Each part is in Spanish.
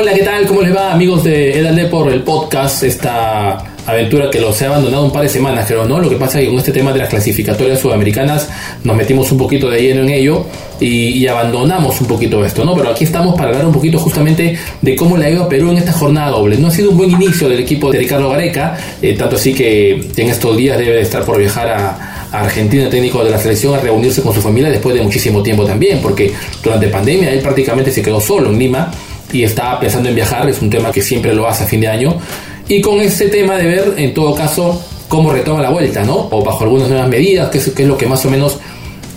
Hola, ¿qué tal? ¿Cómo les va, amigos de Edal por el podcast? Esta aventura que los he abandonado un par de semanas, creo, ¿no? Lo que pasa es que con este tema de las clasificatorias sudamericanas nos metimos un poquito de lleno en ello y, abandonamos un poquito esto, ¿no? Pero aquí estamos para hablar un poquito justamente de cómo le ha ido a Perú en esta jornada doble. No ha sido un buen inicio del equipo de Ricardo Gareca, eh, tanto así que en estos días debe estar por viajar a, Argentina, técnico de la selección, a reunirse con su familia después de muchísimo tiempo también, porque durante pandemia él prácticamente se quedó solo en Lima y estaba pensando en viajar, es un tema que siempre lo hace a fin de año y con ese tema de ver, en todo caso, cómo retoma la vuelta, ¿no? O bajo algunas nuevas medidas, que es, lo que más o menos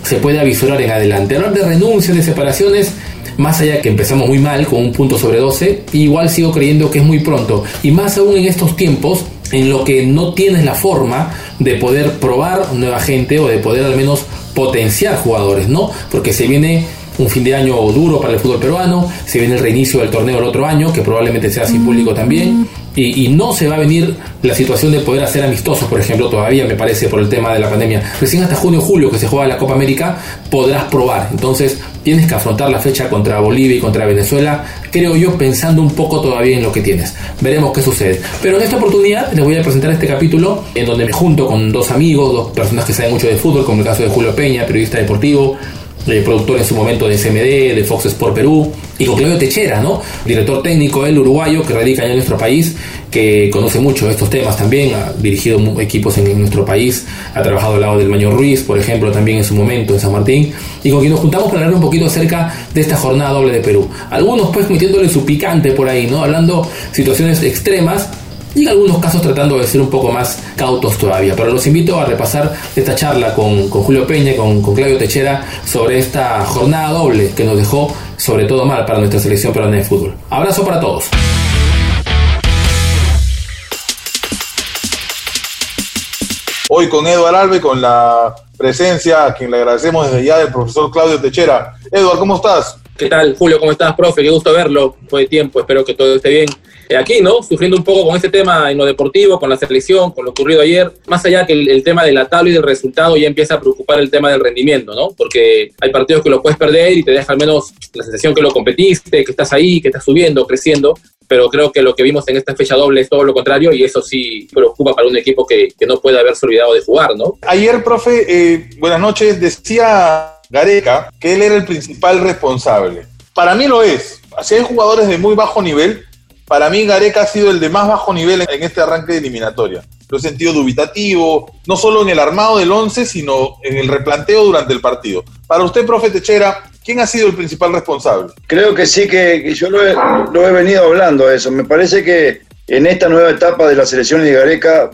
se puede avisorar en adelante. Hablar de renuncias, de separaciones, más allá que empezamos muy mal con un punto sobre 12, igual sigo creyendo que es muy pronto. Y más aún en estos tiempos en lo que no tienes la forma de poder probar nueva gente o de poder al menos potenciar jugadores, ¿no? Porque se viene un fin de año duro para el fútbol peruano, se viene el reinicio del torneo el otro año, que probablemente sea sin público también, y, no se va a venir la situación de poder hacer amistosos, por ejemplo, todavía me parece por el tema de la pandemia. Recién hasta junio o julio que se juega la Copa América podrás probar. Entonces tienes que afrontar la fecha contra Bolivia y contra Venezuela, creo yo, pensando un poco todavía en lo que tienes. Veremos qué sucede. Pero en esta oportunidad les voy a presentar este capítulo en donde me junto con dos amigos, dos personas que saben mucho de fútbol, como el caso de Julio Peña, periodista deportivo, eh, productor en su momento de SMD, de Fox Sport Perú, y con Claudio Techera, ¿no? director técnico, el uruguayo, que radica en nuestro país, que conoce mucho estos temas también, ha dirigido equipos en, nuestro país, ha trabajado al lado del Maño Ruiz, por ejemplo, también en su momento en San Martín, y con quien nos juntamos para hablar un poquito acerca de esta jornada doble de Perú. Algunos pues metiéndole su picante por ahí, ¿no? Hablando situaciones extremas y en algunos casos tratando de ser un poco más cautos todavía. Pero los invito a repasar esta charla con, Julio Peña, con, con Claudio Techera, sobre esta jornada doble que nos dejó sobre todo mal para nuestra selección peruana de fútbol. Abrazo para todos. Hoy con Eduard Alve, con la presencia, a quien le agradecemos desde ya, del profesor Claudio Techera. Eduard, ¿cómo estás? ¿Qué tal, Julio? ¿Cómo estás, profe? Qué gusto verlo. Fue de tiempo, espero que todo esté bien. Eh, aquí, ¿no? Sufriendo un poco con este tema en lo deportivo, con la selección, con lo ocurrido ayer, más allá que el, tema de la tabla y del resultado ya empieza a preocupar el tema del rendimiento, ¿no? Porque hay partidos que lo puedes perder y te deja al menos la sensación que lo competiste, que estás ahí, que estás subiendo, creciendo, pero creo que lo que vimos en esta fecha doble es todo lo contrario y eso sí preocupa para un equipo que, que no puede haberse olvidado de jugar, ¿no? Ayer, profe, eh, buenas noches, decía Gareca que él era el principal responsable. Para mí lo es. Si hay jugadores de muy bajo nivel, para mí Gareca ha sido el de más bajo nivel en este arranque de eliminatoria. Lo he sentido dubitativo, no solo en el armado del 11, sino en el replanteo durante el partido. Para usted, profe Techera, ¿quién ha sido el principal responsable? Creo que sí, que, yo lo he, venido hablando eso. Me parece que en esta nueva etapa de la selección de Gareca,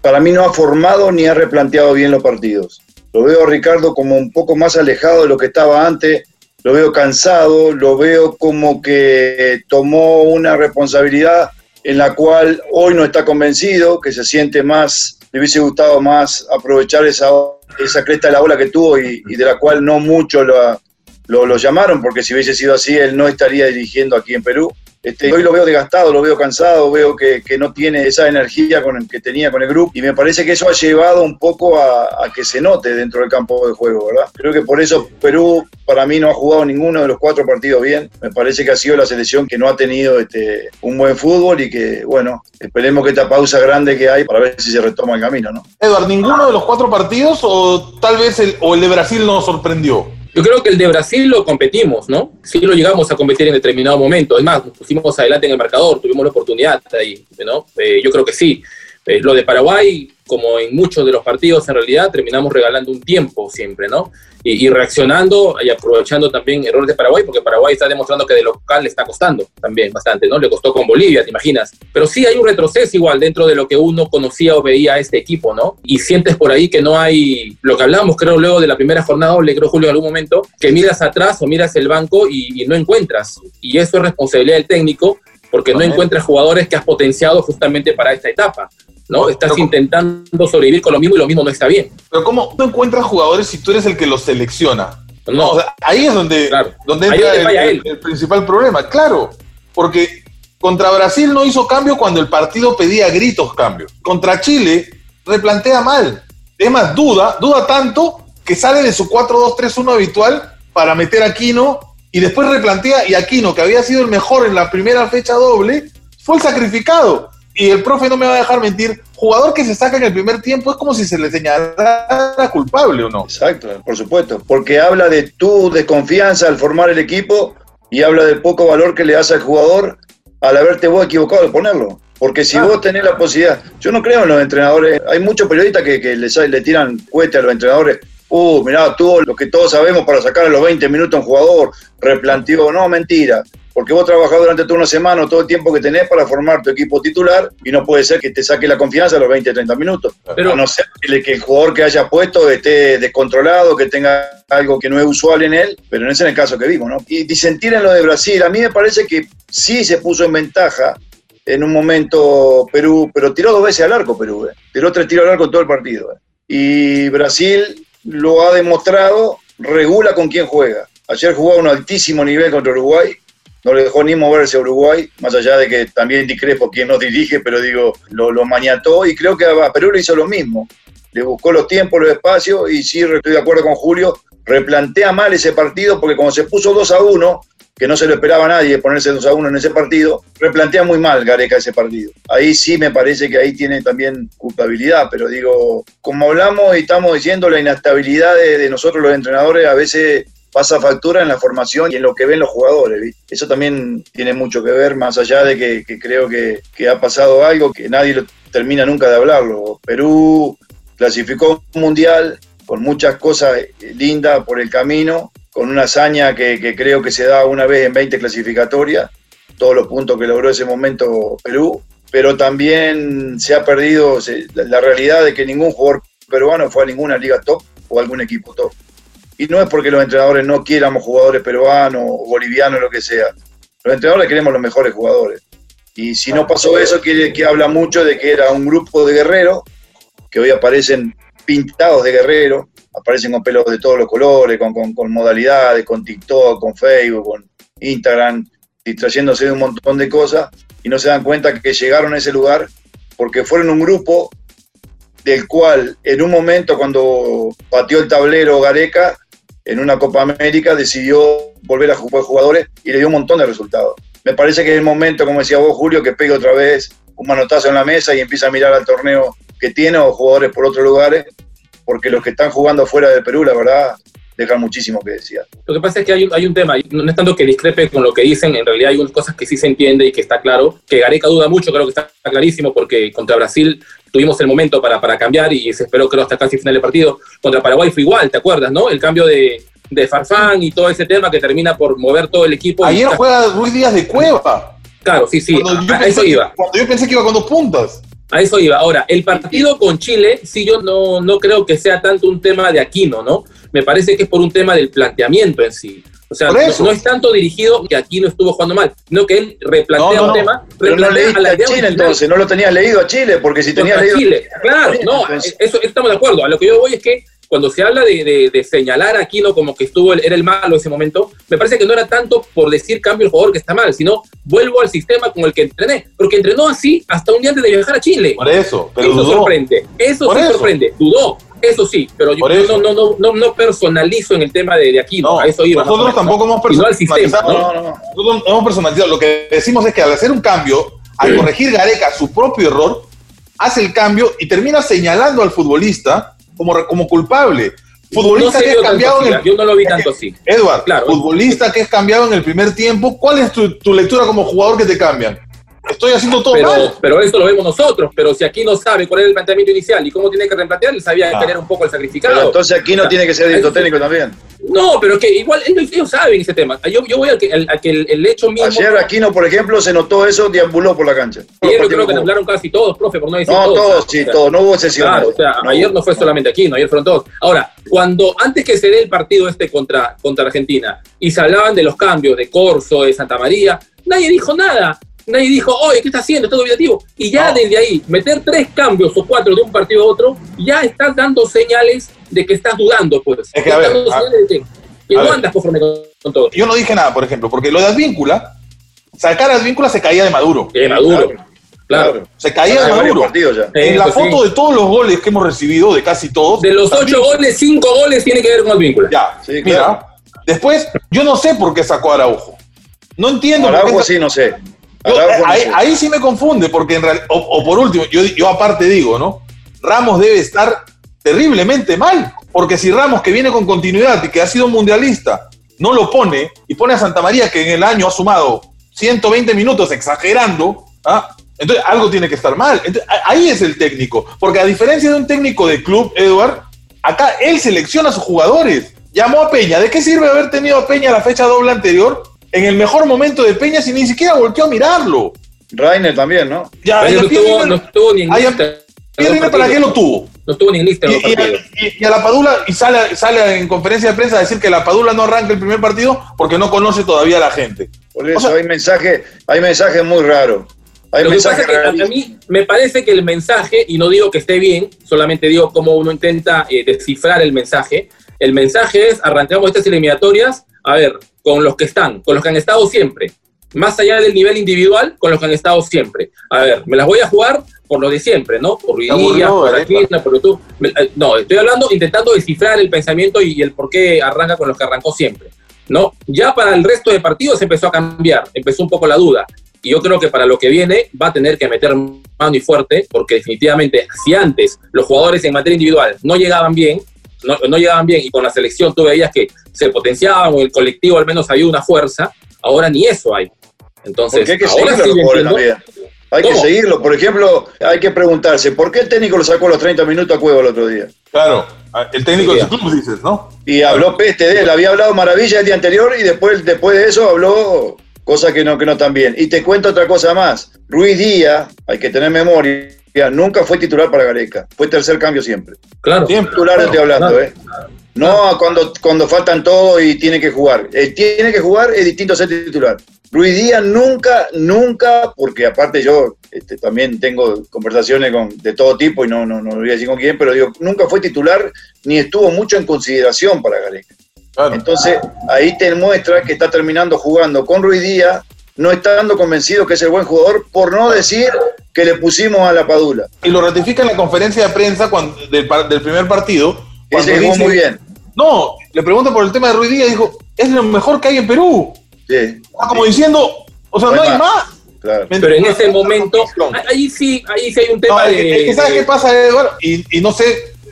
para mí no ha formado ni ha replanteado bien los partidos. Lo veo a Ricardo como un poco más alejado de lo que estaba antes, lo veo cansado, lo veo como que tomó una responsabilidad en la cual hoy no está convencido, que se siente más, le hubiese gustado más aprovechar esa, esa cresta de la ola que tuvo y, de la cual no mucho lo, lo, llamaron, porque si hubiese sido así, él no estaría dirigiendo aquí en Perú. Este, hoy lo veo desgastado, lo veo cansado, veo que, no tiene esa energía con que tenía con el grupo y me parece que eso ha llevado un poco a, que se note dentro del campo de juego, ¿verdad? Creo que por eso Perú para mí no ha jugado ninguno de los cuatro partidos bien. Me parece que ha sido la selección que no ha tenido este, un buen fútbol y que, bueno, esperemos que esta pausa grande que hay para ver si se retoma el camino, ¿no? Eduard, ¿ninguno de los cuatro partidos o tal vez el, o el de Brasil nos sorprendió? Yo creo que el de Brasil lo competimos, ¿no? Sí lo llegamos a competir en determinado momento. Es más, nos pusimos adelante en el marcador, tuvimos la oportunidad ahí, ¿no? Eh, yo creo que sí. Eh, lo de Paraguay, como en muchos de los partidos, en realidad terminamos regalando un tiempo siempre, ¿no? y, reaccionando y aprovechando también errores de Paraguay, porque Paraguay está demostrando que de local le está costando también bastante, ¿no? Le costó con Bolivia, te imaginas. Pero sí hay un retroceso igual dentro de lo que uno conocía o veía a este equipo, ¿no? Y sientes por ahí que no hay, lo que hablábamos creo luego de la primera jornada le creo Julio en algún momento, que miras atrás o miras el banco y, y no encuentras. Y eso es responsabilidad del técnico porque no encuentras jugadores que has potenciado justamente para esta etapa. ¿No? Estás intentando sobrevivir con lo mismo y lo mismo no está bien. Pero ¿cómo tú encuentras jugadores si tú eres el que los selecciona? No. ahí es donde, donde entra el, principal problema. Claro, porque contra Brasil no hizo cambio cuando el partido pedía gritos cambio. Contra Chile replantea mal. Es más, duda, duda tanto que sale de su 4-2-3-1 habitual para meter a Quino y después replantea y Aquino, que había sido el mejor en la primera fecha doble, fue el sacrificado. Y el profe no me va a dejar mentir, jugador que se saca en el primer tiempo es como si se le señalara culpable o no. Exacto, por supuesto, porque habla de tu desconfianza al formar el equipo y habla del poco valor que le das al jugador al haberte vos equivocado de ponerlo. Porque si vos tenés la posibilidad, yo no creo en los entrenadores, hay muchos periodistas que, que les, le tiran cohete a los entrenadores, uh, mirá, tuvo lo que todos sabemos para sacar a los 20 minutos a un jugador, replanteó, no, mentira, porque vos trabajás durante toda una semana o todo el tiempo que tenés para formar tu equipo titular y no puede ser que te saque la confianza a los 20, 30 minutos. Pero, a no ser que el jugador que haya puesto esté descontrolado, que tenga algo que no es usual en él, pero no es el caso que vimos, ¿no? Y disentir en lo de Brasil, a mí me parece que sí se puso en ventaja en un momento Perú, pero tiró dos veces al arco Perú, ¿eh? tiró tres tiros al arco en todo el partido. ¿eh? Y Brasil lo ha demostrado, regula con quién juega. Ayer jugó a un altísimo nivel contra Uruguay, no le dejó ni moverse a Uruguay, más allá de que también discrepo quien nos dirige, pero digo, lo, mañató y creo que a Perú le hizo lo mismo. Le buscó los tiempos, los espacios y sí, estoy de acuerdo con Julio, replantea mal ese partido porque como se puso 2 a 1, que no se lo esperaba a nadie ponerse 2 a 1 en ese partido, replantea muy mal Gareca ese partido. Ahí sí me parece que ahí tiene también culpabilidad, pero digo, como hablamos y estamos diciendo, la inestabilidad de, nosotros los entrenadores a veces pasa factura en la formación y en lo que ven los jugadores. Eso también tiene mucho que ver, más allá de que, creo que, ha pasado algo que nadie termina nunca de hablarlo. Perú clasificó un mundial con muchas cosas lindas por el camino, con una hazaña que, creo que se da una vez en 20 clasificatorias, todos los puntos que logró ese momento Perú, pero también se ha perdido la, realidad de que ningún jugador peruano fue a ninguna liga top o algún equipo top. Y no es porque los entrenadores no quieramos jugadores peruanos o bolivianos, lo que sea. Los entrenadores queremos los mejores jugadores. Y si no pasó eso, quiere que habla mucho de que era un grupo de guerreros que hoy aparecen pintados de guerrero, aparecen con pelos de todos los colores, con, modalidades, con TikTok, con Facebook, con Instagram, distrayéndose de un montón de cosas y no se dan cuenta que llegaron a ese lugar porque fueron un grupo del cual en un momento cuando pateó el tablero Gareca en una Copa América decidió volver a jugar jugadores y le dio un montón de resultados. Me parece que es el momento, como decía vos Julio, que pegue otra vez un manotazo en la mesa y empieza a mirar al torneo que tiene o jugadores por otros lugares porque los que están jugando fuera de Perú, la verdad, dejan muchísimo que decir. Lo que pasa es que hay un, hay un tema, no es tanto que discrepe con lo que dicen, en realidad hay unas cosas que sí se entiende y que está claro, que Gareca duda mucho, creo que está clarísimo, porque contra Brasil tuvimos el momento para, para cambiar y se esperó que hasta casi final del partido. Contra Paraguay fue igual, ¿te acuerdas, no? El cambio de, de Farfán y todo ese tema que termina por mover todo el equipo. Ayer juega Ruiz Díaz de Cueva. Claro, sí, sí, a, eso iba. Cuando yo pensé que iba con dos puntas. A eso iba. Ahora, el partido con Chile, sí, yo no, no creo que sea tanto un tema de Aquino, ¿no? Me parece que es por un tema del planteamiento en sí. O sea, no, es tanto dirigido que Aquino estuvo jugando mal, sino que él replantea un tema. Pero no leíste a, Chile entonces, no lo tenías leído a Chile, porque si tenías leído. Chile, claro, no, eso estamos de acuerdo. A lo que yo voy es que cuando se habla de, señalar a Aquino como que estuvo era el malo en ese momento, me parece que no era tanto por decir cambio el jugador que está mal, sino vuelvo al sistema con el que entrené, porque entrenó así hasta un día antes de viajar a Chile. Por eso, pero eso sorprende, eso sí sorprende, dudó, eso sí, pero yo no, no, no, no, no, personalizo en el tema de, de Aquino, a eso iba. Nosotros tampoco hemos personalizado. No, no, Nosotros hemos personalizado. Lo que decimos es que al hacer un cambio, al corregir Gareca su propio error, hace el cambio y termina señalando al futbolista como, como culpable. Futbolista que es cambiado en el, Yo no lo vi tanto así. Edward, claro, futbolista que es cambiado en el primer tiempo, ¿cuál es tu, tu lectura como jugador que te cambian? Estoy haciendo todo pero, mal. Pero eso lo vemos nosotros. Pero si aquí no sabe cuál es el planteamiento inicial y cómo tiene que replantear, él sabía ah. un poco el sacrificado. Pero entonces aquí no tiene que ser director técnico también. No, pero que igual ellos, saben ese tema. Yo, yo voy a que, que el, hecho mismo. Ayer Aquino, por ejemplo, se notó eso, deambuló por la cancha. Ayer yo creo que hablaron casi todos, profe, por no decir no, todos. sí, todos, no hubo. Claro, o sea, ayer no fue solamente Aquino, ayer fueron todos. Ahora, cuando antes que se dé el partido este contra, contra Argentina y se hablaban de los cambios de Corso, de Santa María, nadie dijo nada nadie dijo, oye, ¿qué está haciendo? Está dubitativo. Y ya desde ahí, meter tres cambios o cuatro de un partido a otro, ya estás dando señales de que estás dudando, pues. Es que, a ver, que, no andas conforme con, todo. Yo no dije nada, por ejemplo, porque lo de Advíncula, sacar a Advíncula se caía de Maduro. De Maduro. Claro. Se caía de Maduro. En la foto de todos los goles que hemos recibido, de casi todos. De los ocho goles, cinco goles tiene que ver con Advíncula. Ya, sí, mira. Después, yo no sé por qué sacó a Araujo. No entiendo. por qué Araujo sí, no sé. No ahí, sí me confunde, porque en realidad, o, o por último, yo, yo aparte digo, ¿no? Ramos debe estar terriblemente mal, porque si Ramos, que viene con continuidad y que ha sido mundialista, no lo pone y pone a Santa María, que en el año ha sumado 120 minutos, exagerando, ¿ah? entonces algo tiene que estar mal. Entonces, ahí es el técnico, porque a diferencia de un técnico de club, Edward, acá él selecciona a sus jugadores. Llamó a Peña. ¿De qué sirve haber tenido a Peña la fecha doble anterior? En el mejor momento de Peña, si ni siquiera volteó a mirarlo. Rainer también, ¿no? Ya, Pero ya no, River- no estuvo ni en lista. Pierre ¿para qué lo tuvo? No estuvo ni en lista Y, los y a, y- y a la Padula, y sale, sale en conferencia de prensa a decir que la Padula no arranca el primer partido porque no conoce todavía a la gente. Por eso O sea- hay mensajes, hay mensajes muy raros. Hay Lo que pasa mensajes es que a, mí me parece que el mensaje, y no digo que esté bien, solamente digo cómo uno intenta eh, descifrar el mensaje. El mensaje es, arrancamos estas eliminatorias, a ver, con los que están, con los que han estado siempre. Más allá del nivel individual, con los que han estado siempre. A ver, me las voy a jugar por lo de siempre, ¿no? Por Díaz, por. Aquino, por YouTube. Eh, No, estoy hablando, intentando descifrar el pensamiento y el por qué arranca con los que arrancó siempre. ¿no? Ya para el resto de partidos empezó a cambiar, empezó un poco la duda. Y yo creo que para lo que viene va a tener que meter mano y fuerte, porque definitivamente si antes los jugadores en materia individual no llegaban bien, no, no llegaban bien y con la selección tú veías que se potenciaban o el colectivo al menos había una fuerza, ahora ni eso hay. Entonces, Porque hay que ahora seguirlo sí. Hay que seguirlo. Por ejemplo, hay que preguntarse, ¿por qué el técnico lo sacó a los 30 minutos a Cueva el otro día? Claro, el técnico Sí, de su club dices, ¿no? Y habló peste de él, había hablado maravilla el día anterior y después, después de eso habló cosas que no, que no están bien. Y te cuento otra cosa más. Ruiz Díaz, hay que tener memoria, nunca fue titular para Gareca. Fue tercer cambio siempre. Claro. Siempre. Titular estoy hablando, claro. ¿eh? No cuando, cuando faltan todos y tiene que jugar. El tiene que jugar es distinto a ser titular. Ruiz Díaz nunca, nunca, porque aparte yo este, también tengo conversaciones con, de todo tipo y no, no, no voy a decir con quién, pero digo, nunca fue titular ni estuvo mucho en consideración para Gareca. Claro. Entonces, ahí te muestra que está terminando jugando con Ruiz Díaz, no estando convencido que es el buen jugador, por no decir que le pusimos a la Padula. Y lo ratifica en la conferencia de prensa cuando, del, par- del primer partido. cuando Ese jugó muy bien. No, le pregunta por el tema de Ruiz Díaz, dijo, es lo mejor que hay en Perú. Sí, Está como diciendo, o sea, No no hay más. claro. Pero en ese momento, ahí sí, ahí sí hay un No, tema es que, de... es que ¿sabes de- qué pasa, Eduardo? Y, y no sé,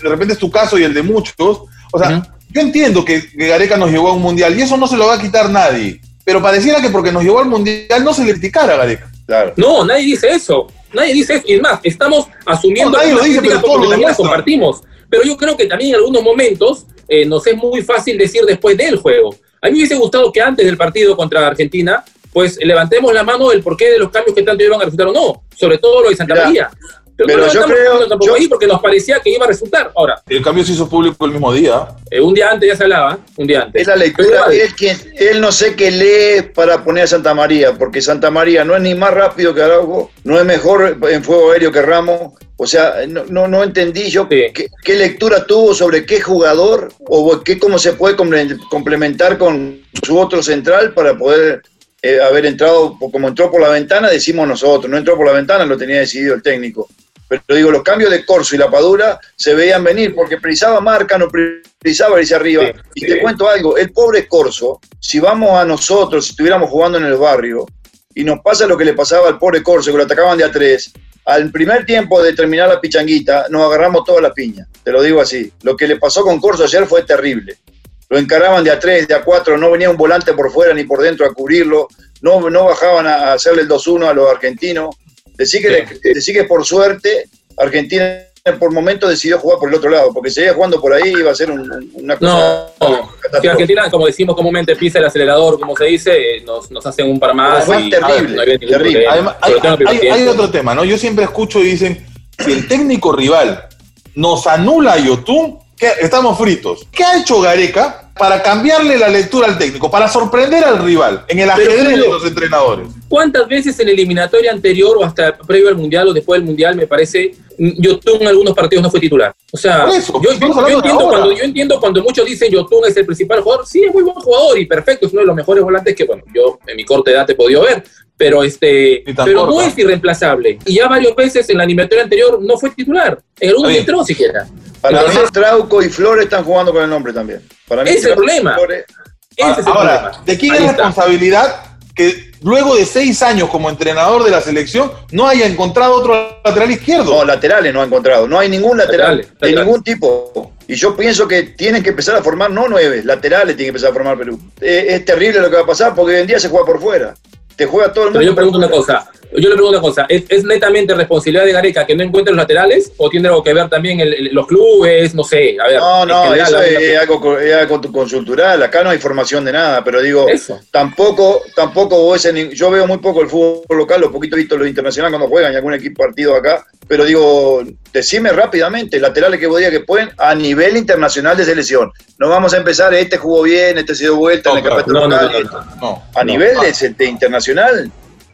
de repente es tu caso y el de muchos. O sea, yo entiendo que, que Gareca nos llevó a un mundial y eso no se lo va a quitar nadie. Pero pareciera que porque nos llevó al mundial no se le criticara a Gareca. claro. No, nadie dice eso. Nadie dice eso. Y es más, estamos asumiendo No, nadie lo dice, pero todos lo también las demuestran. compartimos. Pero yo creo que también en algunos momentos eh, nos es muy fácil decir después del juego. A mí me hubiese gustado que antes del partido contra Argentina, pues levantemos la mano del porqué de los cambios que tanto iban a resultar o no. Sobre todo lo de Santa Mira, María. Pero, pero no yo creo- tampoco yo- ahí porque nos parecía que iba a resultar. Ahora, El cambio se hizo público el mismo día. eh, un día antes ya se hablaba, un día antes. Es la lectura, él, quien, él no sé qué lee para poner a Santa María, porque Santa María no es ni más rápido que Araujo, no es mejor en fuego aéreo que Ramos. O sea, no, no, no entendí yo Sí. qué, qué lectura tuvo sobre qué jugador o qué, cómo se puede comple- complementar con su otro central para poder eh, haber entrado, como entró por la ventana, decimos nosotros, no entró por la ventana, lo tenía decidido el técnico. Pero digo, los cambios de Corso y la Padura se veían venir porque precisaba marca, no precisaba irse arriba. Sí, y sí. te cuento algo, el pobre Corso, si vamos a nosotros, si estuviéramos jugando en el barrio, y nos pasa lo que le pasaba al pobre Corso, que lo atacaban de a tres, al primer tiempo de terminar la pichanguita, nos agarramos toda la piña. Te lo digo así. Lo que le pasó con Corso ayer fue terrible. Lo encaraban de a tres, de a cuatro, no venía un volante por fuera ni por dentro a cubrirlo, no, no bajaban a hacerle el 2-1 a los argentinos. Decí que, decí que por suerte Argentina por momento decidió jugar por el otro lado, porque seguía jugando por ahí iba a ser un- un- una cosa No, no. Si. Argentina, como decimos comúnmente, pisa el acelerador, como se dice, eh, nos, nos hacen un par más. Además, y- terrible, no ningún terrible. Además, hay, hay- hay otro tema, ¿no? Yo siempre escucho y dicen, si el técnico rival nos anula a Yotun, ¿qué- estamos fritos. ¿Qué ha hecho Gareca para cambiarle la lectura al técnico, para sorprender al rival en el Pero, ajedrez de los entrenadores? ¿Cuántas veces en la eliminatoria anterior o hasta previo al Mundial o después del Mundial, me parece, Yotun en algunos partidos no fue titular? O sea, eso, yo, yo- yo entiendo cuando, yo entiendo cuando muchos dicen Yotun es el principal jugador. Sí, es muy buen jugador y perfecto, es uno de los mejores volantes que, bueno, yo en mi corta edad te he podido ver. Pero, este, pero no es irreemplazable. Y ya varias veces en la eliminatoria anterior no fue titular. En algunos entró siquiera. Para mí Trauco y Flores están jugando con el nombre también. Para mí Ese es el problema. Flores- Ese es el Ahora, problema. ¿de quién Ahí es está. responsabilidad que luego de seis años como entrenador de la selección no haya encontrado otro lateral izquierdo? No, laterales no ha encontrado. No hay ningún lateral Laterales, de laterales. ningún tipo. Y yo pienso que tienen que empezar a formar, no nueve, laterales tienen que empezar a formar Perú. Eh, es terrible lo que va a pasar porque hoy en día se juega por fuera. Te juega todo el mundo. Pero yo pregunto una cosa. Yo le pregunto una cosa. ¿Es, es netamente responsabilidad de Gareca que no encuentre los laterales? ¿O tiene algo que ver también el- el- los clubes? No sé. A ver. No, no, general, eso es, es algo, es algo consultural. Acá no hay formación de nada, pero digo, Eso. tampoco, tampoco vos yo veo muy poco el fútbol local, lo poquito visto los internacionales cuando juegan y algún equipo partido acá, pero digo, decime rápidamente, laterales que vos digas que pueden a nivel internacional de selección. No vamos a empezar, este jugó bien, este se dio vuelta No, en el claro. campeonato No, no, local. no. A no. nivel de, de internacional,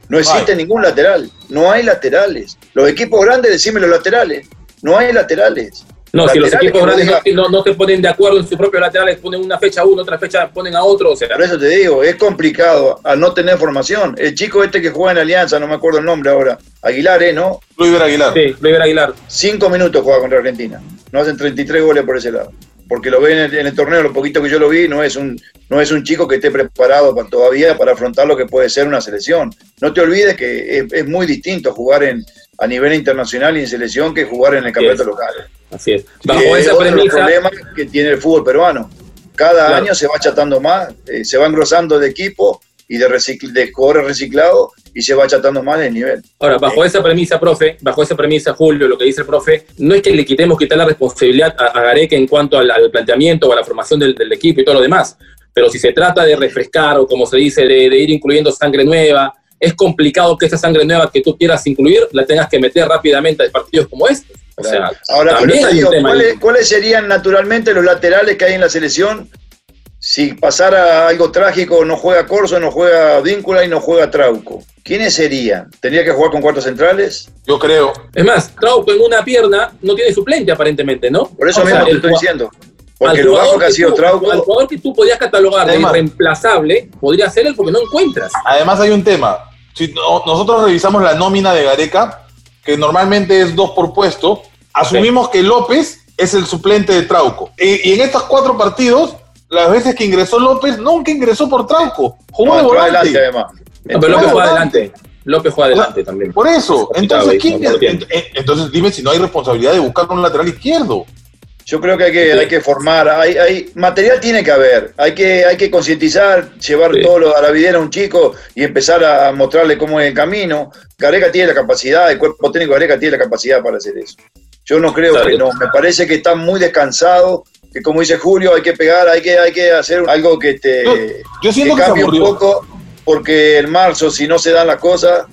no existe ningún lateral. No hay laterales. Los equipos grandes, decime los laterales. No hay laterales. No, si los equipos grandes no, te ponen de acuerdo en sus propios laterales, ponen una fecha a uno, otra fecha ponen a otro. O sea, Por eso te digo, es complicado al no tener formación. El chico este que juega en Alianza, no me acuerdo el nombre ahora, Aguilar, ¿eh? ¿No? Luis Aguilar. sí, River Aguilar. Cinco minutos juega contra Argentina. No hacen 33 goles por ese lado. Porque lo ven en el, en el torneo, lo poquito que yo lo vi, no es un, no es un chico que esté preparado para, todavía para afrontar lo que puede ser una selección. No te olvides que es, es muy distinto jugar en, a nivel internacional y en selección que jugar en el campeonato local. Así es. Bajo esa otro premisa. problemas que tiene el fútbol peruano. Cada Claro. año se va achatando más, eh, se va engrosando de equipo y de, recicl de jugadores reciclados y se va achatando más el nivel. Ahora, bajo esa premisa, profe, bajo esa premisa, Julio, lo que dice el profe, no es que le quitemos quitar la responsabilidad a, a Gareca en cuanto al, al planteamiento o a la formación del, del equipo y todo lo demás, pero si se trata de refrescar o como se dice, de, de ir incluyendo sangre nueva, es complicado que esa sangre nueva que tú quieras incluir la tengas que meter rápidamente a partidos como este. O sea, Ahora. ¿cuáles, cuáles serían naturalmente los laterales que hay en la selección? Si pasara algo trágico, no juega Corso, no juega Víncula y no juega Trauco. ¿Quiénes serían? ¿Tendría que jugar con cuartos centrales? Yo creo. Es más, Trauco en una pierna no tiene suplente aparentemente, ¿no? Por eso O mismo sea, te el estoy diciendo. al Porque lo jugador bajo que ha sido tú- Trauco, Al jugador que tú podías catalogar de irreemplazable, podría ser él porque no encuentras. Además hay un tema. Si no- nosotros revisamos la nómina de Gareca, que normalmente es dos por puesto, asumimos que López es el suplente de Trauco. Y, y en estos cuatro partidos, las veces que ingresó López, nunca ingresó por Trauco. Jugó no, de volante. adelante además. No, pero López juega adelante. López juega adelante también. Por eso. Es Entonces, ¿quién ent- entonces dime si no hay responsabilidad de buscar un lateral izquierdo. Yo creo que hay que, hay que formar, hay, hay material tiene que haber, hay que, hay que concientizar, llevar Sí. todo lo a la videra a un chico y empezar a mostrarle cómo es el camino. Gareca tiene la capacidad, el cuerpo técnico de Gareca tiene la capacidad para hacer eso. Yo no creo Claro. que no, me parece que está muy descansado, que como dice Julio, hay que pegar, hay que, hay que hacer algo que te Yo, yo siento que, se cambie un poco, porque en marzo, si no se dan las cosas,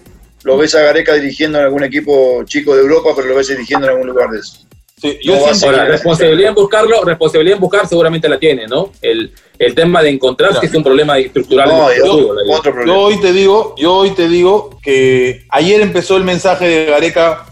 lo ves a Gareca dirigiendo en algún equipo chico de Europa, pero lo ves dirigiendo en algún lugar de eso. Sí, yo No va a siento- ser- Ahora, responsabilidad en buscarlo, responsabilidad en buscar seguramente la tiene, ¿no? El, el tema de encontrar que es un problema estructural. No, en el y fútbol, ahí. otro problema. Yo hoy te digo, yo hoy te digo que ayer empezó el mensaje de Gareca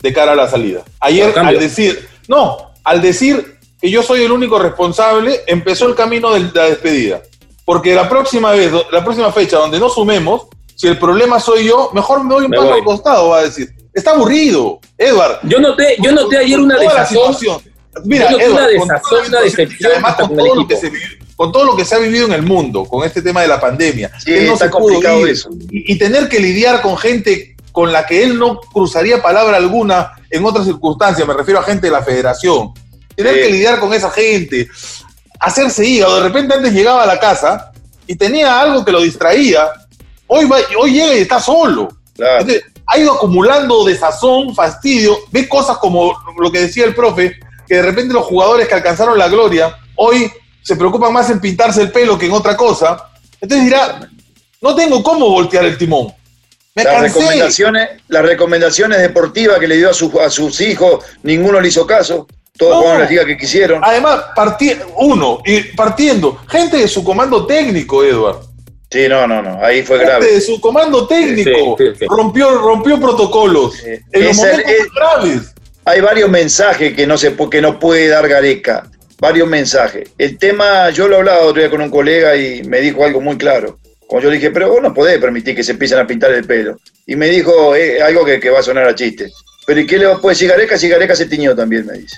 de cara a la salida. Ayer al decir, no, al decir que yo soy el único responsable, empezó el camino de la despedida. Porque la próxima vez, la próxima fecha donde no sumemos, si el problema soy yo, mejor me doy un Me paso voy. al costado, va a decir. Está aburrido, Edward. Yo noté, yo noté ayer una desazón. Mira, Yo noté Edward, una desazón, una decepción además con todo, lo que se con todo lo que se ha vivido en el mundo, con este tema de la pandemia, Sí, él no está se pudo complicado ir, eso. Y, y tener que lidiar con gente con la que él no cruzaría palabra alguna en otras circunstancias, me refiero a gente de la federación. Tener Sí. que lidiar con esa gente, hacerse hígado, de repente antes llegaba a la casa y tenía algo que lo distraía, hoy, va, hoy llega y está solo. Claro. Entonces, ha ido acumulando desazón, fastidio, ve cosas como lo que decía el profe, que de repente los jugadores que alcanzaron la gloria hoy se preocupan más en pintarse el pelo que en otra cosa. Entonces dirá, no tengo cómo voltear el timón. Me Las cansé. recomendaciones, las recomendaciones deportivas que le dio a, sus a sus hijos, ninguno le hizo caso. Todos No. jugaron la liga que quisieron. Además, uno, y partiendo, gente de su comando técnico, Edward. Sí, no, no, no. Ahí fue grave. de su comando técnico. Sí, sí, sí. Rompió, rompió protocolos. Eh, en los momentos más graves. Hay varios mensajes que no se que no puede dar Gareca. Varios mensajes. El tema, yo lo hablaba otro día con un colega y me dijo algo muy claro. Cuando yo le dije, pero vos no podés permitir que se empiecen a pintar el pelo. Y me dijo eh, algo que, que va a sonar a chiste. Pero ¿y qué le puede decir Gareca si Gareca se tiñó también? Me dice.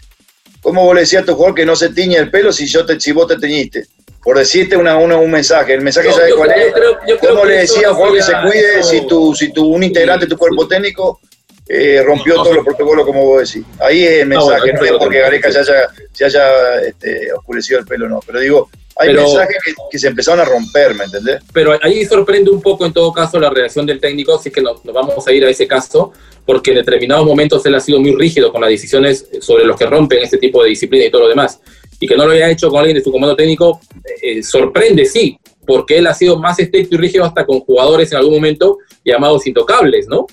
¿Cómo vos le decías a tu jugador que no se tiñe el pelo si, yo te, si vos te teñiste? Por decirte una, una- un mensaje. El mensaje, Yo- ¿sabe yo cuál creo- es? creo- yo creo ¿Cómo le decía a jugador que se cuide eso- si tu, si tu un integrante de tu cuerpo técnico eh, rompió No, no todos los protocolos, como vos decís? Ahí es el No, mensaje, bueno, no digo porque Gareca se haya, se haya este, oscurecido el pelo, no. Pero digo, hay Pero- mensajes que, que se empezaron a romper, ¿me entendés? Pero ahí sorprende un poco en todo caso la reacción del técnico, así que nos, nos vamos a ir a ese caso, porque en determinados momentos él ha sido muy rígido con las decisiones sobre los que rompen este tipo de disciplina y todo lo demás. Y que no lo haya hecho con alguien de su comando técnico, eh, sorprende, sí, porque él ha sido más estricto y rígido hasta con jugadores en algún momento llamados intocables, ¿no?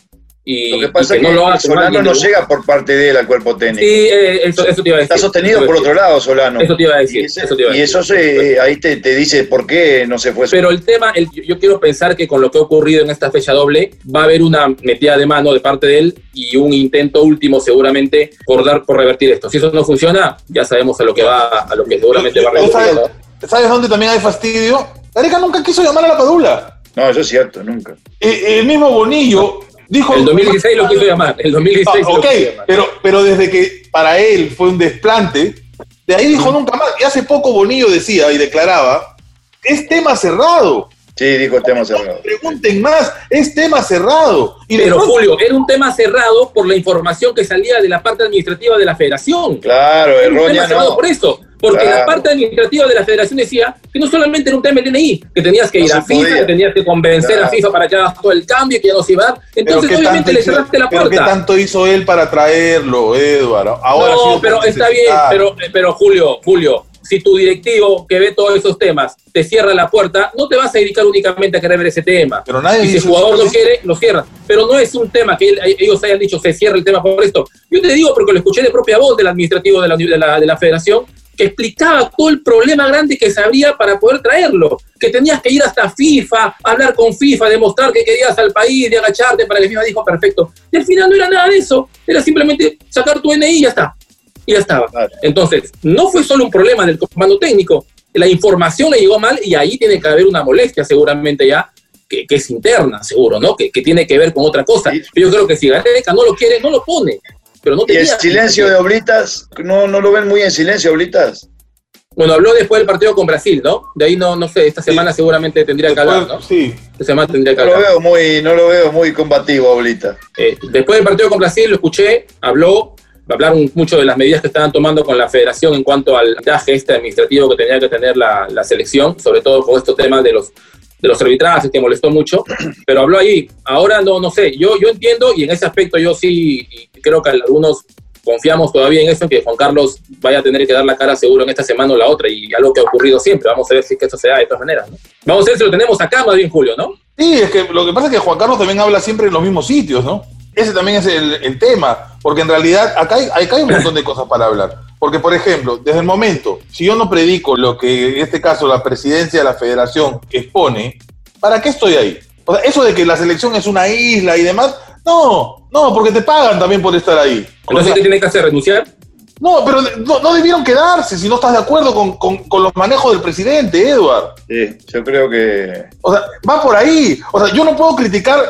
Y, Lo que y pasa es que, no lo hace con Solano no llega por parte de él al cuerpo técnico. Sí, eh, eso, eso te iba a decir. Está sostenido por otro lado Solano. Eso te iba a decir, Y, ese- eso te iba a y decir. eso se- ahí te, te dice por qué no se fue. Pero el tema, el- yo- quiero pensar que con lo que ha ocurrido en esta fecha doble, va a haber una metida de mano de parte de él y un intento último seguramente por dar, por revertir esto. Si eso no funciona, ya sabemos a lo que va, a lo que seguramente va a ¿Sabes, revertir. ¿Sabes dónde también hay fastidio? Gareca nunca quiso llamar a la Padula. No, eso es cierto, nunca. Eh, el mismo Bonillo dijo... El 2016 lo quiso llamar, el 2016 Ah, lo ok, quiso llamar. pero, pero desde que para él fue un desplante, de ahí dijo nunca más. Y hace poco Bonillo decía y declaraba, es tema cerrado. Sí, dijo el tema No cerrado. pregunten más, es tema cerrado. Y Pero pronto- Julio, era un tema cerrado por la información que salía de la parte administrativa de la federación. Claro, Era un tema errónea cerrado no. por eso, porque Claro. la parte administrativa de la federación decía que no solamente era un tema del DNI, que tenías que No ir a FIFA, podía. que tenías que convencer Claro. a FIFA para que hagas todo el cambio, que ya no se iba a dar. Entonces, ¿qué obviamente, le cerraste la pero ¿qué puerta. tanto hizo él para traerlo, Eduardo? Ahora no, pero está bien, pero, pero Julio, Julio, si tu directivo que ve todos esos temas te cierra la puerta, no te vas a dedicar únicamente a querer ver ese tema. Pero nadie Y si el jugador eso, no quiere, lo cierra. Pero no es un tema que él- ellos hayan dicho se cierra el tema por esto. Yo te digo porque lo escuché de propia voz del administrativo de la, de la, de la federación que explicaba todo el problema grande que se habría para poder traerlo. Que tenías que ir hasta FIFA, hablar con FIFA, demostrar que querías al país, de agacharte para que FIFA dijo perfecto. Y al final no era nada de eso. Era simplemente sacar tu NI y ya está. Y ya estaba. Entonces, no fue solo un problema del comando técnico. La información le llegó mal y ahí tiene que haber una molestia seguramente ya, que, que es interna, seguro, ¿no? Que, que tiene que ver con otra cosa. Yo creo que si Gareca no lo quiere, no lo pone. Pero no Y el silencio de Oblitas, no, no lo ven muy en silencio, Oblitas. Bueno, habló después del partido con Brasil, ¿no? De ahí no, no sé, esta semana seguramente tendría que hablar, ¿no? Sí, Esta semana tendría que No lo hablar. veo muy, no lo veo muy combativo, Oblitas. Eh, después del partido con Brasil lo escuché, habló, hablaron mucho de las medidas que estaban tomando con la federación en cuanto al traje este administrativo que tenía que tener la, la selección, sobre todo con estos temas de los de los arbitrajes que molestó mucho, pero habló ahí. Ahora no, no sé, yo, yo entiendo y en ese aspecto yo sí creo que algunos confiamos todavía en eso, en que Juan Carlos vaya a tener que dar la cara seguro en esta semana o la otra y algo que ha ocurrido siempre. Vamos a ver si es que esto se da de todas maneras. Vamos a ver si lo tenemos acá más bien, Julio, ¿no? Sí, es que lo que pasa es que Juan Carlos también habla siempre en los mismos sitios, ¿no? Ese también es el, el tema, porque en realidad acá hay, acá hay un montón de cosas para hablar. Porque, por ejemplo, desde el momento, si yo no predico lo que en este caso la presidencia de la federación expone, ¿para qué estoy ahí? O sea, eso de que la selección es una isla y demás, no, no, porque te pagan también por estar ahí. O Entonces, sea, ¿qué tiene que hacer? ¿Renunciar? no, pero no, no debieron quedarse si no estás de acuerdo con, con- con los manejos del presidente, Edward. Sí, yo creo que. O sea, va por ahí. O sea, yo no puedo criticar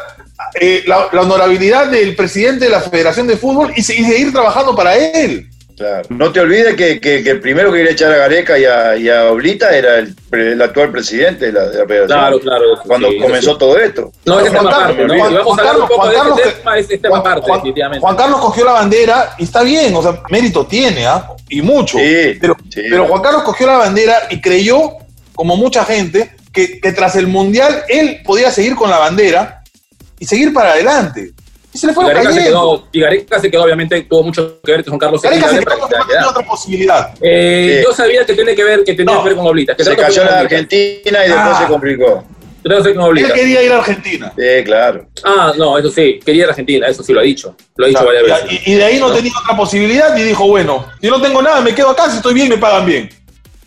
eh, la, la honorabilidad del presidente de la Federación de Fútbol y, se- y seguir trabajando para él. Claro. No te olvides que, que- que el primero que quería echar a Gareca y a, y a Oblita era el, pre- el actual presidente de la, de la federación. Claro, claro. Cuando sí, comenzó sí. todo esto. No, Juan tema Carlos, aparte, ¿no? Juan- Si vamos Juan a hablar un Carlos- poco Juan tema, es Juan, aparte, Juan- definitivamente. Juan Carlos cogió la bandera y está bien, o sea, mérito tiene, ¿ah? Y mucho. Sí, pero, sí. pero Juan Carlos cogió la bandera y creyó, como mucha gente, que, que tras el Mundial él podía seguir con la bandera y seguir para adelante. Y se le fue Gareca, se quedó, y Gareca se quedó, obviamente, tuvo mucho que ver con Carlos Gareca se quedó porque no tenía otra posibilidad. Eh, Sí. Yo sabía que tiene que ver, que tenía No. que ver con Oblita. Que Se cayó Oblita. Argentina y después Ah. se complicó. Él quería ir a Argentina. Sí, claro. Ah, no, eso sí, quería ir a Argentina, eso sí lo ha dicho. Lo ha dicho varias veces. Y, y de ahí no, tenía otra posibilidad y dijo, bueno, si no tengo nada, me quedo acá, si estoy bien, me pagan bien.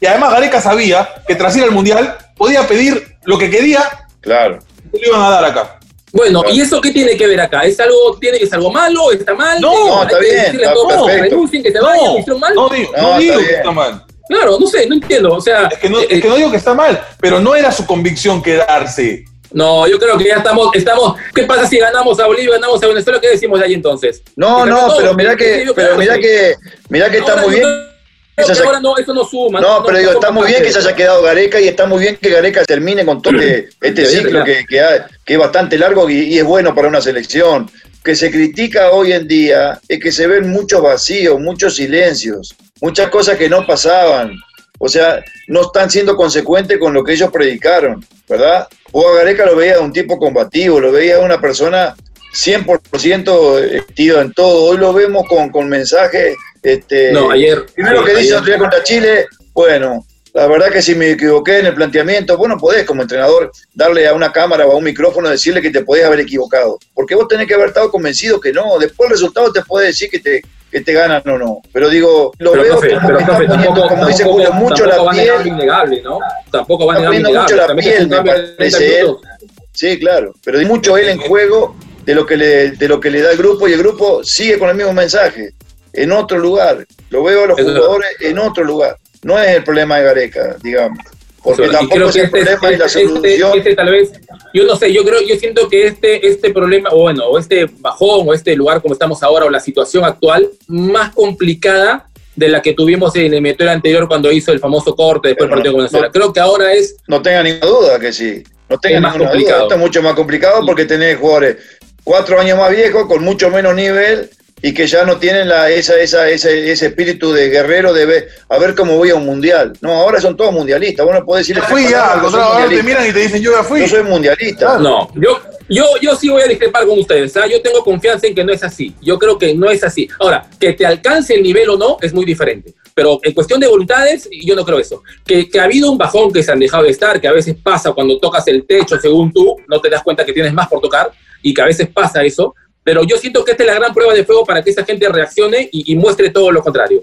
Y además Gareca sabía que tras ir al Mundial podía pedir lo que quería Claro. y lo iban a dar acá. Bueno. ¿y eso qué tiene que ver acá? ¿Es algo, tiene que es algo malo? ¿Está mal? No, Hay no, está que bien, está que perfecto. renuncien, que se vayan, que hicieron mal. no digo, No, no está digo que bien. está mal. Claro, no sé, no entiendo. O sea, Es que no, eh, es que no digo que está mal, pero no era su convicción quedarse. no, yo creo que ya estamos, estamos. ¿Qué pasa si ganamos a Bolivia, ganamos a Venezuela? ¿Qué decimos de ahí entonces? No, Que no, pero mirá que que, pero mirá quedarse. que, mirá que está muy yo bien. ahora no, eso no suma. No, pero digo, está muy bien que se haya quedado Gareca y está muy bien que Gareca termine con todo este, este ciclo que, que, que, es bastante largo y, y, es bueno para una selección. Que se critica hoy en día es que se ven muchos vacíos, muchos silencios, muchas cosas que no pasaban. O sea, no están siendo consecuentes con lo que ellos predicaron, ¿verdad? O a Gareca lo veía de un tipo combativo, lo veía de una persona 100% vestido en todo. Hoy lo vemos con, con mensajes. Este, no, ayer. Primero que dice otro día contra Chile, bueno, la verdad que si me equivoqué en el planteamiento, bueno, podés como entrenador darle a una cámara o a un micrófono decirle que te podés haber equivocado. Porque vos tenés que haber estado convencido que no. Después el resultado te puede decir que te, que te ganan o no. Pero digo, lo pero, veo profe, como pero, que profe, están poniendo, tampoco, como dice Julio, mucho la piel. innegable, ¿no? Tampoco va a negar mucho la piel, me cambio de 30 parece él. Sí, claro. Pero hay mucho él en juego de lo que le, de lo que le da el grupo y el grupo sigue con el mismo mensaje, en otro lugar. Lo veo a los Eso es jugadores en otro lugar. No es el problema de Gareca, digamos. Porque Y tampoco creo es que el este, problema y la este, solución. este, este tal vez, yo no sé, yo creo, yo siento que este, este problema, o bueno, o este bajón, o este lugar como estamos ahora, o la situación actual, más complicada de la que tuvimos en el eliminatorio anterior cuando hizo el famoso corte después del partido no, con Venezuela. no. Creo que ahora es No tenga ninguna duda que sí. No tenga Es más ninguna complicado. duda. Esto es mucho más complicado porque tenés jugadores cuatro años más viejos, con mucho menos nivel y que ya no tienen la, esa, esa, ese, ese espíritu de guerrero de ver, a ver cómo voy a un mundial. No, ahora son todos mundialistas. Vos no podés decirle Ya fui ya, al yo soy contrario, ahora te mundialista. miran y te dicen yo ya fui. Yo soy mundialista. No, yo, yo, yo sí voy a discrepar con ustedes. ¿ah? Yo tengo confianza en que no es así. Yo creo que no es así. Ahora, que te alcance el nivel o no es muy diferente. Pero en cuestión de voluntades, yo no creo eso. Que, que ha habido un bajón que se han dejado de estar, que a veces pasa cuando tocas el techo, según tú, no te das cuenta que tienes más por tocar y que a veces pasa eso. Pero yo siento que esta es la gran prueba de fuego para que esa gente reaccione y, muestre todo lo contrario.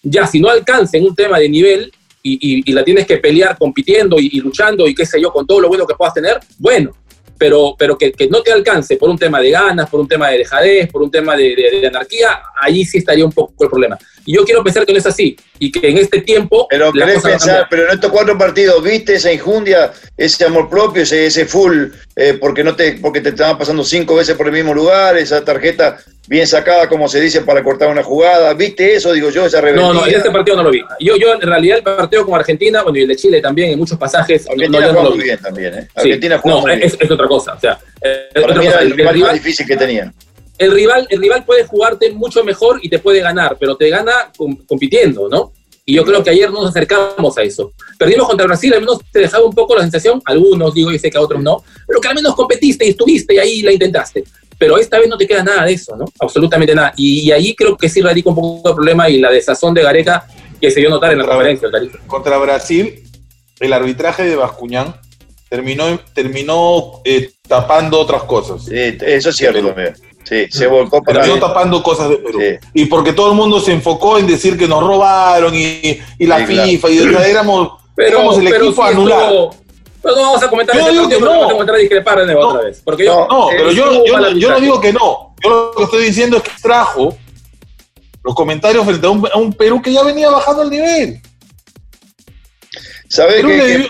Ya, si no alcanza un tema de nivel y, y- la tienes que pelear compitiendo y luchando y qué sé yo, con todo lo bueno que puedas tener, bueno, pero, pero que, que no te alcance por un tema de ganas, por un tema de dejadez, por un tema de, de- de anarquía, allí sí estaría un poco el problema. Y yo quiero pensar que no es así y que en este tiempo Pero querés pensar, pero en estos cuatro partidos, ¿viste esa injundia, ese amor propio, ese, ese full, eh, porque no te, porque te estaban pasando cinco veces por el mismo lugar, esa tarjeta bien sacada, como se dice, para cortar una jugada? ¿Viste eso, digo yo, esa rebeldía? No, no, en este partido no lo vi. Yo, yo en realidad el partido con Argentina, bueno, y el de Chile también, en muchos pasajes, Argentina no, lo muy bien también, ¿eh? Sí, Argentina no, muy bien. es, es otra cosa. O sea, eh, Para otra mí cosa. era el El, rival más difícil que tenían. el, rival, el rival puede jugarte mucho mejor y te puede ganar, pero te gana com- compitiendo, ¿no? Y yo creo que ayer no nos acercamos a eso. Perdimos contra Brasil, al menos te dejaba un poco la sensación, algunos digo, y sé que a otros no, pero que al menos competiste y estuviste y ahí la intentaste. Pero esta vez no te queda nada de eso, ¿no? Absolutamente nada. Y, y ahí creo que sí radica un poco el problema y la desazón de Gareca que se dio notar en la. Carito. Contra Brasil, el arbitraje de Bascuñán terminó, terminó eh, tapando otras cosas. Sí, eso es cierto también. Sí, se volcó para Terminó tapando cosas de Perú. Sí. Y porque todo el mundo se enfocó en decir que nos robaron y, y la Sí, claro. FIFA y o sea, éramos, éramos el pero equipo sí estuvo- Pero no vamos a comentar Yo este digo que no. vamos a encontrar a discrepar de nuevo No. otra vez. Porque yo, No, pero yo, yo, yo no digo que no. Yo lo que estoy diciendo es que trajo los comentarios frente a un, a un Perú que ya venía bajando el nivel. ¿Sabés Perú qué? le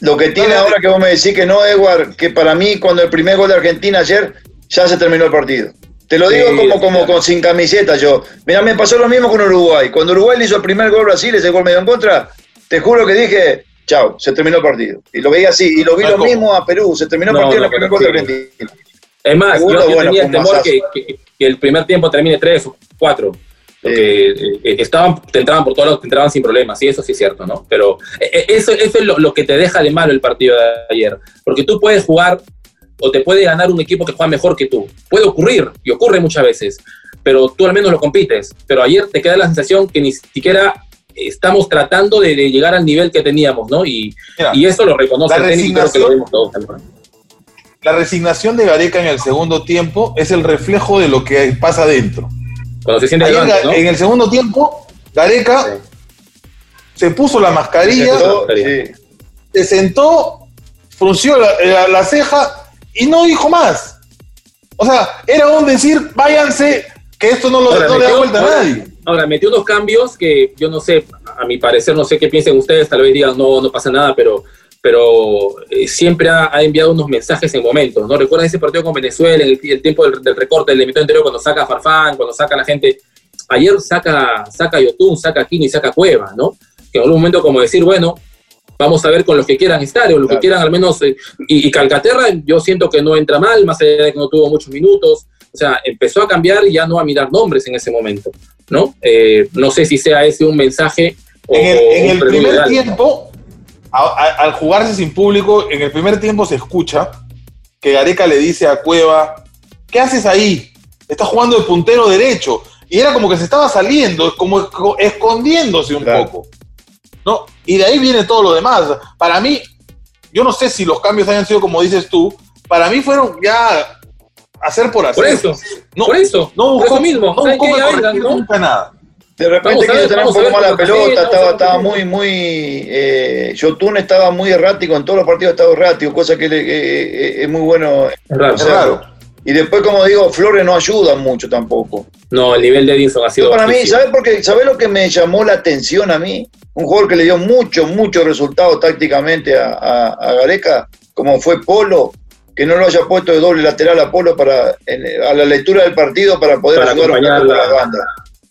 lo que tiene ahora que vos me decís que no, Edward, que para mí cuando el primer gol de Argentina ayer ya se terminó el partido. Te lo digo Sí, como, como con, sin camiseta yo. Mira, me pasó lo mismo con Uruguay. Cuando Uruguay le hizo el primer gol a Brasil, ese gol medio en contra, te juro que dije, chao, se terminó el partido. Y lo veía así. Y lo vi lo mismo a Perú, se terminó el No, partido en no, el primer pero gol de sí. Argentina. Es más, Segundo, yo, yo bueno, tenía el temor que, que- que el primer tiempo termine tres o cuatro. Porque eh, eh, estaban, te entraban por todos lados, te entraban sin problemas, y eso sí es cierto, ¿no? Pero eh, eso, eso es lo, lo que te deja de malo el partido de ayer. Porque tú puedes jugar o te puede ganar un equipo que juega mejor que tú. Puede ocurrir, y ocurre muchas veces, pero tú al menos lo compites. Pero ayer te queda la sensación que ni siquiera estamos tratando de, de llegar al nivel que teníamos, ¿no? Y, Mira, y eso lo reconoce la el técnico y creo que lo resignación- vemos todos también. la resignación de Gareca en el segundo tiempo es el reflejo de lo que pasa dentro. Cuando se siente ¿no? En el segundo tiempo, Gareca Sí. se puso la mascarilla, Se sí. sentó, frunció la, la- la ceja y no dijo más. O sea, era un decir, váyanse, que esto no, lo, Ahora, no le da vuelta a nadie. Ahora, metió unos cambios que yo no sé, a mi parecer, no sé qué piensen ustedes, tal vez digan, no, no pasa nada, pero, pero eh, siempre ha, ha enviado unos mensajes en momentos, ¿no? ¿Recuerdan ese partido con Venezuela, en el, el tiempo del, del recorte del emisión anterior, cuando saca a Farfán, cuando saca a la gente? Ayer saca, saca Yotun, saca Kini, saca Cueva, ¿no? Que en algún momento como decir, bueno, vamos a ver con los que quieran estar, o los que quieran al menos, eh, y, y, Calcaterra yo siento que no entra mal, más allá de que no tuvo muchos minutos, o sea, empezó a cambiar y ya no a mirar nombres en ese momento, ¿no? Eh, no sé si sea ese un mensaje. O, en el, en el primer tiempo, a, a, al jugarse sin público, en el primer tiempo se escucha que Gareca le dice a Cueva, ¿qué haces ahí? Estás jugando de puntero derecho. Y era como que se estaba saliendo, como escondiéndose un claro. poco. ¿no? Y de ahí viene todo lo demás. Para mí, yo no sé si los cambios hayan sido como dices tú, para mí fueron ya hacer por hacer. Por eso, no, por eso, no buscó, por eso mismo. no buscó venga, ¿no? nunca nada. De repente quiso tener un poco más la pelota, sí, estaba, estaba muy, muy. Eh, Yotun estaba muy errático, en todos los partidos estaba errático, cosa que le, eh, eh, es muy bueno. Raro. Raro. Y después, como digo, Flores no ayuda mucho tampoco. No, el nivel de Edinson ha sido. Para mí. ¿sabes por qué? ¿Sabes lo que me llamó la atención a mí? Un jugador que le dio mucho, mucho resultado tácticamente a, a, a Gareca, como fue Polo, que no lo haya puesto de doble lateral a Polo para, en- a la lectura del partido para poder Para un a la la- banda.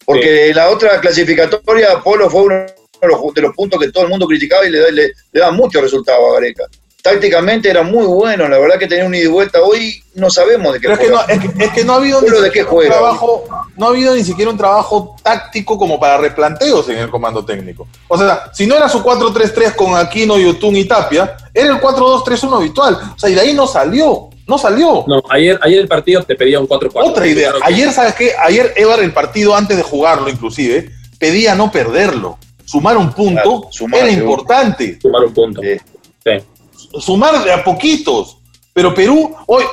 Porque en la otra clasificatoria, Polo fue uno de los, de los puntos que todo el mundo criticaba y le, da- le, le da mucho resultado a Gareca. Tácticamente era muy bueno, la verdad que tenía un ida y vuelta. Hoy no sabemos de qué Pero es que, no, juega. es, que, es que no ha habido Pero ni ¿de siquiera qué juega? un trabajo, no ha habido ni siquiera un trabajo táctico como para replanteos en el comando técnico. O sea, si no era su 4-3-3 con Aquino, Yotun y Tapia, era el 4-2-3-1 habitual. O sea, y de ahí no salió, no salió. No, ayer, ayer el partido te pedía un 4-4. Otra idea. Ayer, ¿sabes qué? Ayer Evar, el partido antes de jugarlo, inclusive, pedía no perderlo. Sumar un punto Claro, sumar, era importante. Sumar un punto. Sí. Sí. Sumar de a poquitos. Pero Perú, hoy,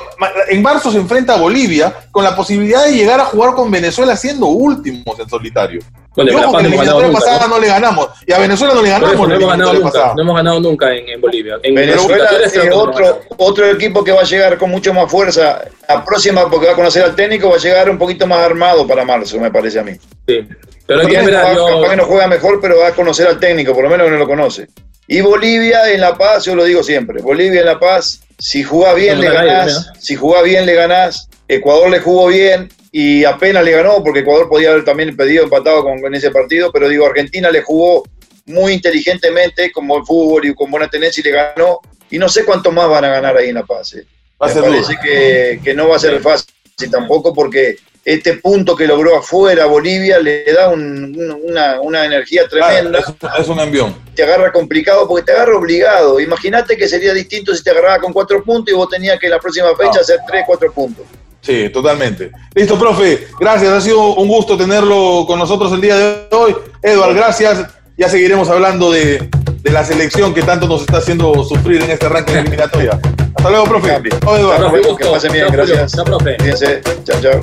en marzo se enfrenta a Bolivia con la posibilidad de llegar a jugar con Venezuela siendo últimos en solitario. La no la hemos ganado eliminatoria nunca. pasada ¿no? ¿no? le ganamos. Y a Venezuela no le ganamos eso no la hemos ganado nunca. No hemos ganado nunca en, en Bolivia. En Venezuela es no otro, otro equipo que va a llegar con mucho más fuerza. La próxima, porque va a conocer al técnico, va a llegar un poquito más armado para marzo, me parece a mí. Sí. Pero hay que Capaz, esperar. Yo, capaz que no juega mejor, pero va a conocer al técnico, por lo menos que no lo conoce. Y Bolivia en La Paz, yo lo digo siempre, Bolivia en La Paz, si jugás bien No le ganás, si jugás bien le ganás, Ecuador le jugó bien y apenas le ganó, porque Ecuador podía haber también pedido empatado con, en ese partido, pero digo, Argentina le jugó muy inteligentemente, con buen fútbol y con buena tenencia y le ganó, y no sé cuánto más van a ganar ahí en La Paz. eh. Va a Me ser parece que, que no va a ser fácil tampoco porque este punto que logró afuera Bolivia le da un- un- una, una energía tremenda, es, es un envión. te agarra complicado porque te agarra obligado. Imagínate que sería distinto si te agarraba con cuatro puntos y vos tenías que en la próxima fecha No. hacer tres, cuatro puntos. Sí, totalmente. Listo, profe, gracias, ha sido un gusto tenerlo con nosotros el día de hoy. Edward, gracias. Ya seguiremos hablando de, de la selección que tanto nos está haciendo sufrir en este ranking eliminatoria. Hasta luego, profe. Hasta luego, Eduardo. Que pasen bien, gracias. Hasta profe. Fíjense. Chao, chao.